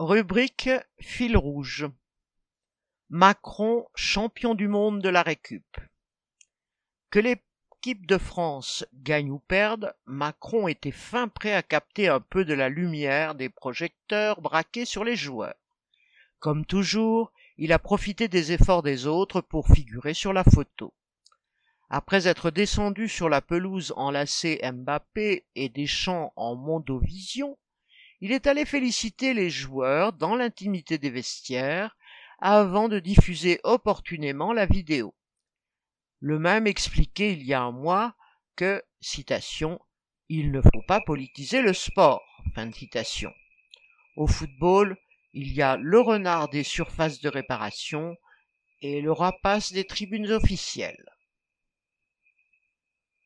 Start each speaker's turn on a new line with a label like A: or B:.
A: Rubrique fil rouge. Macron, champion du monde de la récup. Que l'équipe de France gagne ou perde, Macron était fin prêt à capter un peu de la lumière des projecteurs braqués sur les joueurs. Comme toujours, il a profité des efforts des autres pour figurer sur la photo. Après être descendu sur la pelouse enlacé Mbappé et Deschamps en mondovision, il est allé féliciter les joueurs dans l'intimité des vestiaires avant de diffuser opportunément la vidéo. Le même expliquait il y a un mois que, citation, il ne faut pas politiser le sport. Fin citation. Au football, il y a le renard des surfaces de réparation et le rapace des tribunes officielles.